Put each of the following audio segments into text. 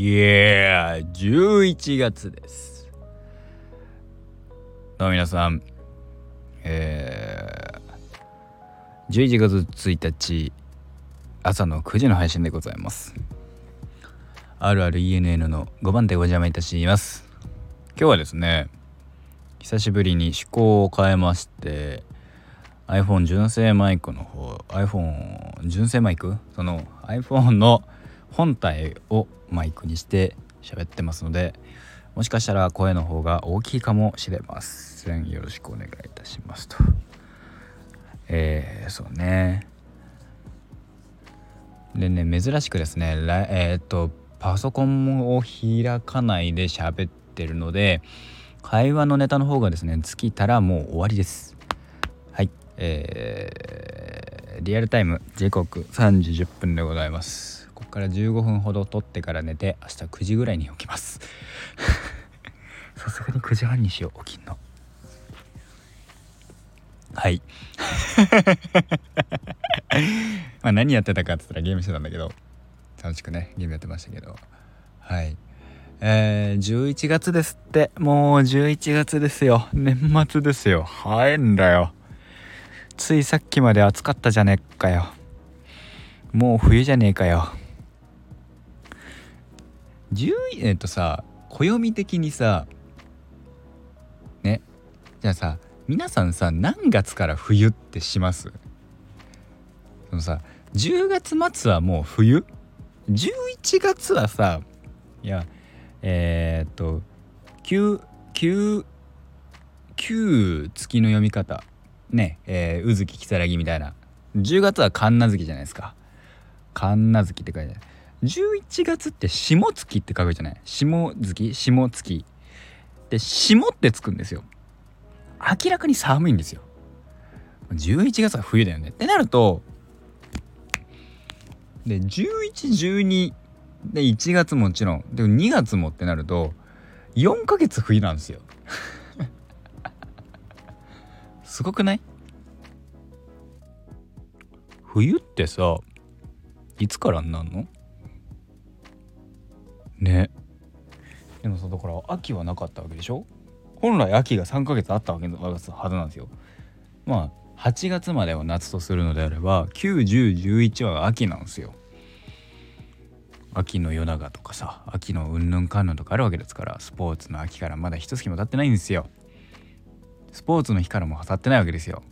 いやー、11月です。どうも皆さん、えー、11月1日、朝の9時の配信でございます。あるある ENN の5番手お邪魔いたします。今日はですね、久しぶりに趣向を変えまして、iPhone 純正マイクの方 iPhone 純正マイク？その iPhone の本体をマイクにして喋ってますのでもしかしたら声の方が大きいかもしれません。よろしくお願いいたしますと。えー、そうね。でね珍しくですねえー、っとパソコンを開かないで喋ってるので会話のネタの方がですね尽きたらもう終わりです。はい。えー、リアルタイム時刻3時10分でございます。ここから15分ほど撮ってから寝て明日9時ぐらいに起きます。さすがに9時半にしよう起きんの。はい。まあ何やってたかっつったらゲームしてたんだけど楽しくねゲームやってましたけど。はい。えー、11月ですって。もう11月ですよ。年末ですよ。早いんだよ。ついさっきまで暑かったじゃねえかよ。もう冬じゃねえかよ。10えっとさ暦的にさねじゃあさ皆さんさ何月から冬ってします？そのさ10月末はもう冬？11月はさいやえー、っと9 9 9月の読み方。ねえー、うずききさらぎみたいな。10月は神奈月じゃないですか。神奈月って書いてある。11月って下月って書くじゃない？下月下月。で下ってつくんですよ。明らかに寒いんですよ。11月は冬だよね。ってなるとで1112で1月もちろんでも2月もってなると4ヶ月冬なんですよ。すごくない？冬ってさいつからになんの？ね。でもさだから秋はなかったわけでしょ？本来秋が3ヶ月あったわけのはずなんですよ。まあ8月までは夏とするのであれば91011は秋なんですよ。秋の夜長とかさ秋のうんぬんかんぬんとかあるわけですからスポーツの秋からまだ一月も経ってないんですよ。スポーツの日からも経ってないわけですよ。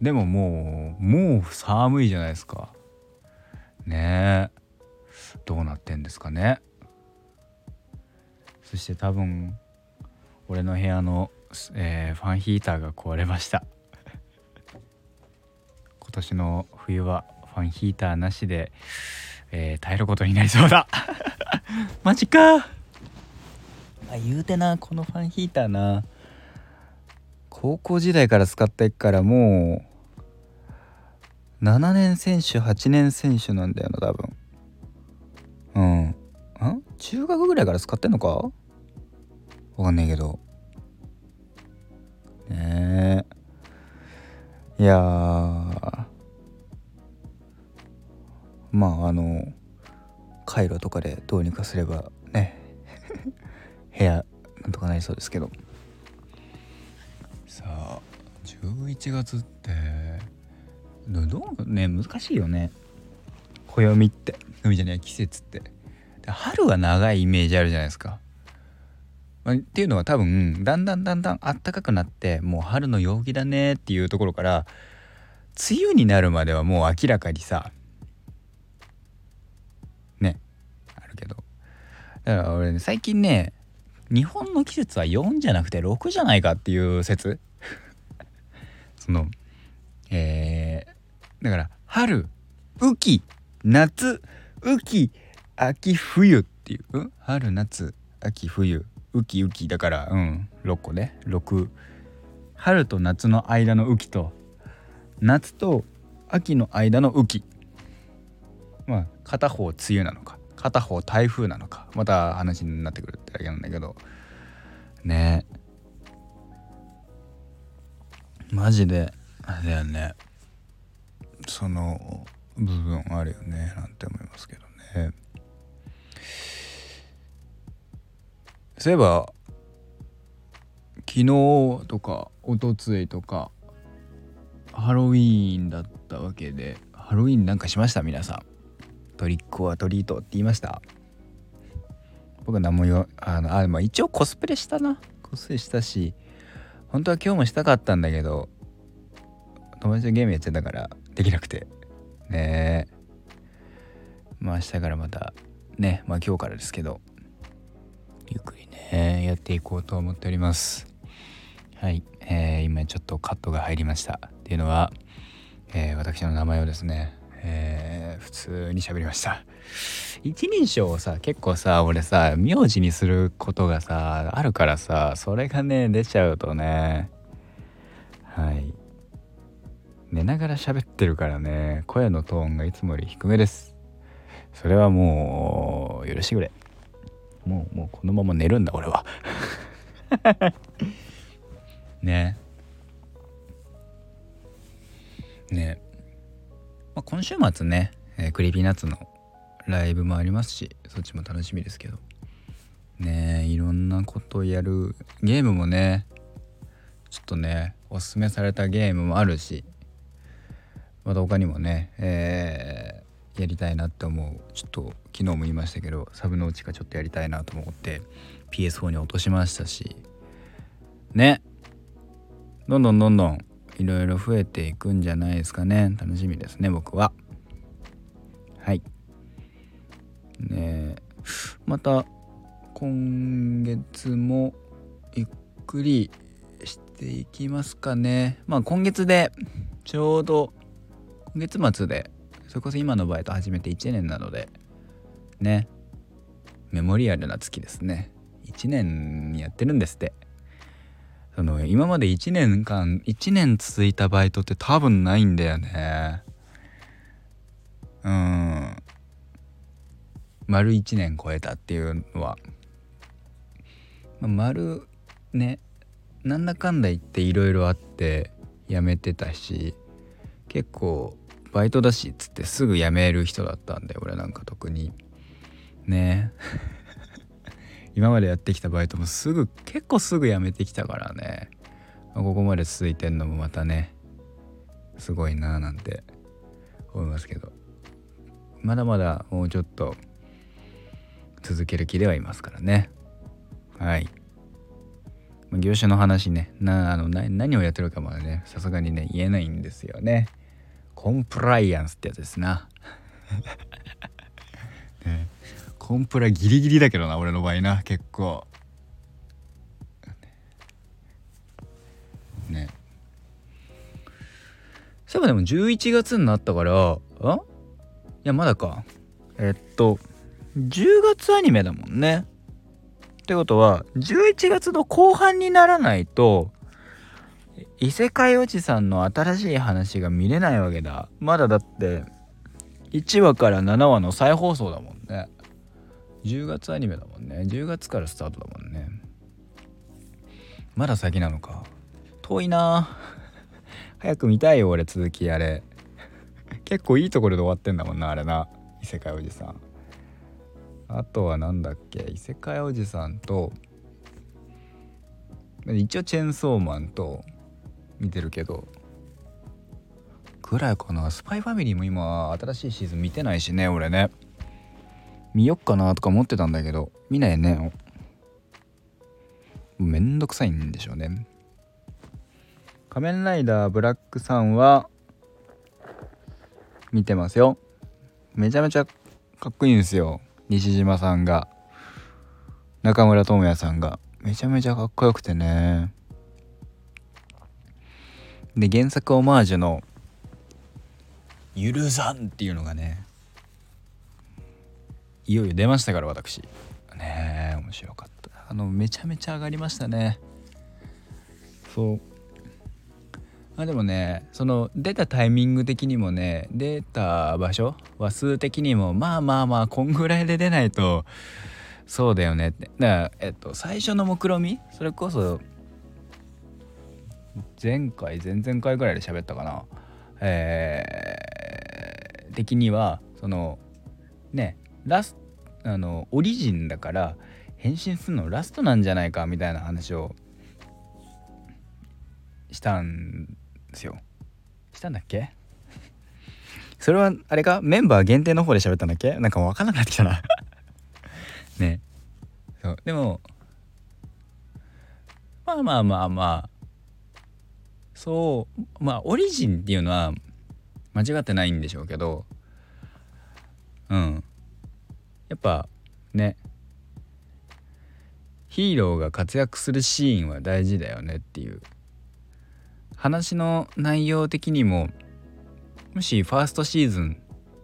でももうもう寒いじゃないですか。ねえ。どうなってんですかね。そして多分俺の部屋の、えー、ファンヒーターが壊れました。今年の冬はファンヒーターなしで、えー、耐えることになりそうだ。マジか。あ言うてなこのファンヒーターな。高校時代から使ってっからもう7年選手8年選手なんだよな多分。うん。ん。中学ぐらいから使ってんのか？わかんないけど。ねえ。いやまああの回路とかでどうにかすればね。部屋なんとかなりそうですけど。さあ11月ってどうね難しいよね。暦って海じゃない季節って。春は長いイメージあるじゃないですか。まあ、っていうのは多分だんだんだんだん暖かくなってもう春の陽気だねっていうところから梅雨になるまではもう明らかにさねあるけど。だから俺、ね、最近ね日本の季節は4じゃなくて6じゃないかっていう説。そのえー、だから春雨季夏雨季秋冬っていう、うん、春夏秋冬。雨季雨季。だからうん。6個ね。6春と夏の間の雨季と夏と秋の間の雨季。まあ片方梅雨なのか。片方台風なのか。また話になってくるってだけなんだけど。ね。マジであれだよね。その部分あるよねなんて思いますけどね。そういえば昨日とかおとついとかハロウィーンだったわけでハロウィーンなんかしました？皆さん。トリックはトリートって言いました？僕は何も言わあのあまあ一応コスプレしたな。コスプレしたし本当は今日もしたかったんだけど友達とゲームやっちゃったからできなくて。ね。えまあ明日からまたねまあ今日からですけど。ゆっくりねやっていこうと思っております。はい、えー、今ちょっとカットが入りました。っていうのは、えー、私の名前をですね、えー、普通に喋りました。一人称をさ結構さ俺さ名字にすることがさあるからさそれがね出ちゃうとね。はい寝ながら喋ってるからね。声のトーンがいつもより低めです。それはもう許してくれ。もうもうこのまま寝るんだ俺は。ね。ね。まあ、今週末ね、えー、 Creepy Nuts のライブもありますしそっちも楽しみですけど。ねいろんなことやる。ゲームもねちょっとねおすすめされたゲームもあるし。また他にもね、えー、やりたいなって思う。ちょっと昨日も言いましたけどサブのうちかちょっとやりたいなと思って PS4 に落としましたしね。どんどんどんどんいろいろ増えていくんじゃないですかね。楽しみですね僕は。はい。ね。また今月もゆっくりしていきますかね。まあ今月でちょうど月末でそれこそ今の場合と始めて1年なのでね。メモリアルな月ですね。1年やってるんですって。その今まで1年間1年続いたバイトって多分ないんだよね。うん。丸1年超えたっていうのは、まあ、丸ね。なんだかんだ言っていろいろあって辞めてたし結構バイトだしっつってすぐ辞める人だったんで俺なんか特に。ね。今までやってきたバイトもすぐ結構すぐ辞めてきたからね、ここまで続いてんのもまたねすごいなーなんて思いますけど。まだまだもうちょっと続ける気ではいますからね。はい。業種の話ね。なあの何をやってるかまでねさすがにね言えないんですよね。コンプライアンスってやつですな。ね。コンプラギリギリだけどな俺の場合な結構。ね。そういえばでも11月になったからあ？いやまだか。えっと10月アニメだもんね。ってことは11月の後半にならないと異世界おじさんの新しい話が見れないわけだ。まだだって1話から7話の再放送だもんね。10月アニメだもんね。10月からスタートだもんね。まだ先なのか。遠いな。早く見たいよ俺続きあれ。結構いいところで終わってんだもんなあれな。異世界おじさん。あとは何だっけ。異世界おじさんと一応チェンソーマンと見てるけどぐらいかな。スパイファミリーも今新しいシーズン見てないしね俺ね。見よっかなとか思ってたんだけど見ないね。めんどくさいんでしょうね。仮面ライダーブラックさんは見てますよ。めちゃめちゃかっこいいんですよ。西島さんが。中村倫也さんが。めちゃめちゃかっこよくてね。で原作オマージュの「ゆるさん」っていうのがねいよいよ出ましたから私。ねえ面白かった。あのめちゃめちゃ上がりましたね。そう。あでもねその出たタイミング的にもね出た場所話数的にもまあまあまあこんぐらいで出ないとそうだよねって。だからえっと最初の目論見みそれこそ前回前々回ぐらいで喋ったかな。えー、的にはそのねラスあのオリジンだから変身するのラストなんじゃないかみたいな話をしたんですよ。したんだっけ？それはあれか？メンバー限定の方で喋ったんだっけ？なんか分かんなくなってきたな。ね。そう。でもまあまあまあまあそうまあオリジンっていうのは間違ってないんでしょうけどうん。やっぱね。ヒーローが活躍するシーンは大事だよねっていう。話の内容的にももしファーストシーズン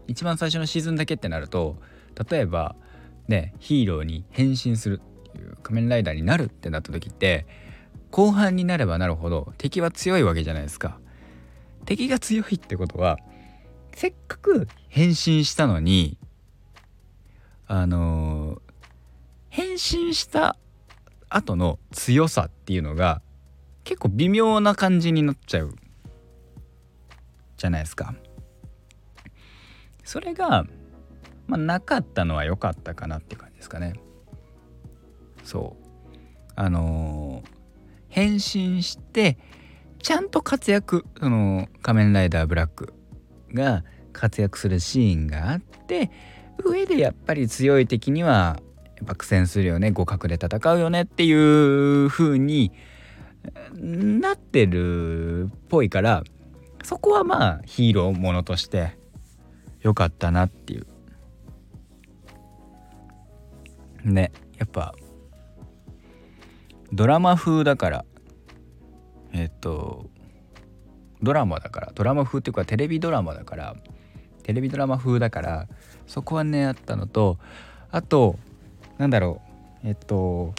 一番最初のシーズンだけってなると例えばねヒーローに変身するっていう仮面ライダーになるってなった時って後半になればなるほど敵は強いわけじゃないですか。敵が強いってことはせっかく変身したのにあのー、変身した後の強さっていうのが結構微妙な感じになっちゃうじゃないですか。それが、まあ、なかったのは良かったかなって感じですかね。そうあのー、変身してちゃんと活躍その仮面ライダーブラックが活躍するシーンがあって上でやっぱり強い敵にはやっぱ苦戦するよね互角で戦うよねっていう風になってるっぽいからそこはまあヒーローものとして良かったなっていう。ねやっぱドラマ風だからえっとドラマだからドラマ風っていうかテレビドラマだからテレビドラマ風だからそこはねあったのとあとなんだろうえっと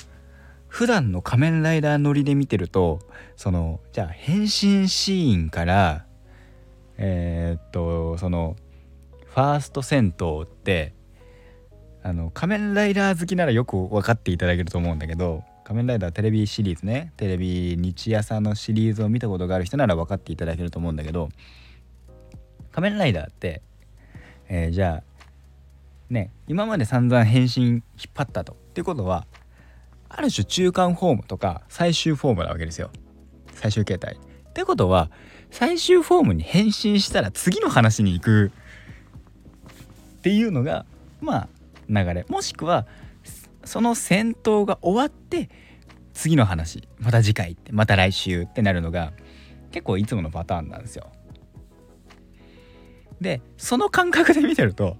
普段の仮面ライダー乗りで見てるとそのじゃあ変身シーンからえー、っとそのファースト戦闘ってあの仮面ライダー好きならよく分かっていただけると思うんだけど仮面ライダーテレビシリーズね。テレビ日朝のシリーズを見たことがある人なら分かっていただけると思うんだけど仮面ライダーって、えー、じゃあね今まで散々変身引っ張ったと。ってことはある種中間フォームとか最終フォームなわけですよ。最終形態。ってことは最終フォームに変身したら次の話に行く。っていうのがまあ流れ。もしくはその戦闘が終わって次の話また次回ってまた来週ってなるのが結構いつものパターンなんですよ。でその感覚で見てると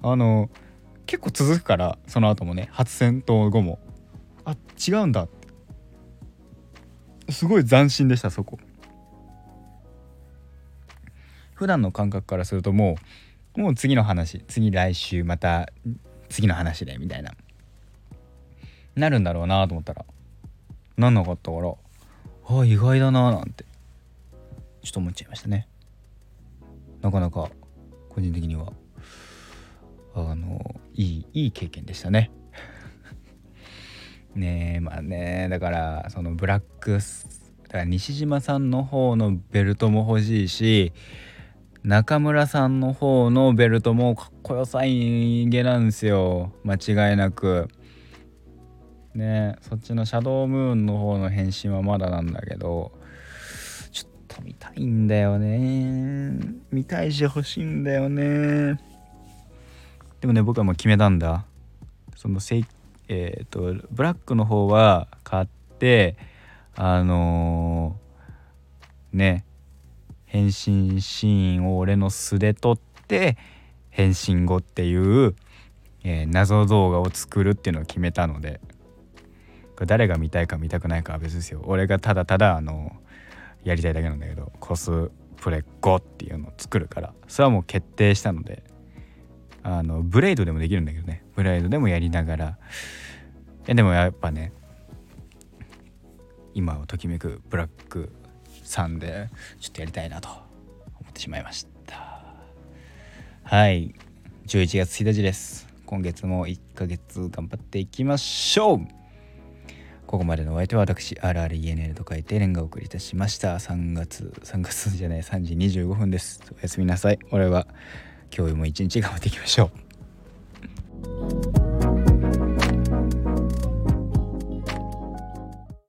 あの結構続くからその後もね初戦闘後もあ違うんだ。すごい斬新でしたそこ。普段の感覚からするともうもう次の話次来週また次の話でみたいな。なるんだろうなと思ったらなんなかったからあ意外だななんてちょっと思っちゃいましたね。なかなか個人的にはあのいいいい経験でしたね。ねえまあねだからそのブラックだから西島さんの方のベルトも欲しいし中村さんの方のベルトもかっこよさいげなんですよ。間違いなく。ねそっちのシャドームーンの方の変身はまだなんだけどちょっと見たいんだよね。見たいし欲しいんだよね。でもね僕はもう決めたんだ。そのせえっ、ー、とブラックの方は買ってあのー、ね変身シーンを俺の素で撮って変身後っていう、えー、謎動画を作るっていうのを決めたので。これ誰が見たいか見たくないかは別ですよ。俺がただただあのやりたいだけなんだけどコスプレ5っていうのを作るからそれはもう決定したのであのブレイドでもできるんだけどねブレイドでもやりながら。えでもやっぱね今をときめくブラックさんでちょっとやりたいなと思ってしまいました。はい。11月1日です。今月も1ヶ月頑張っていきましょう。ここまでのお相手は私 RRENL と書いてレンがお送りいたしました。3月3月じゃない3時25分です。おやすみなさい。俺は今日も一日頑張っていきましょう。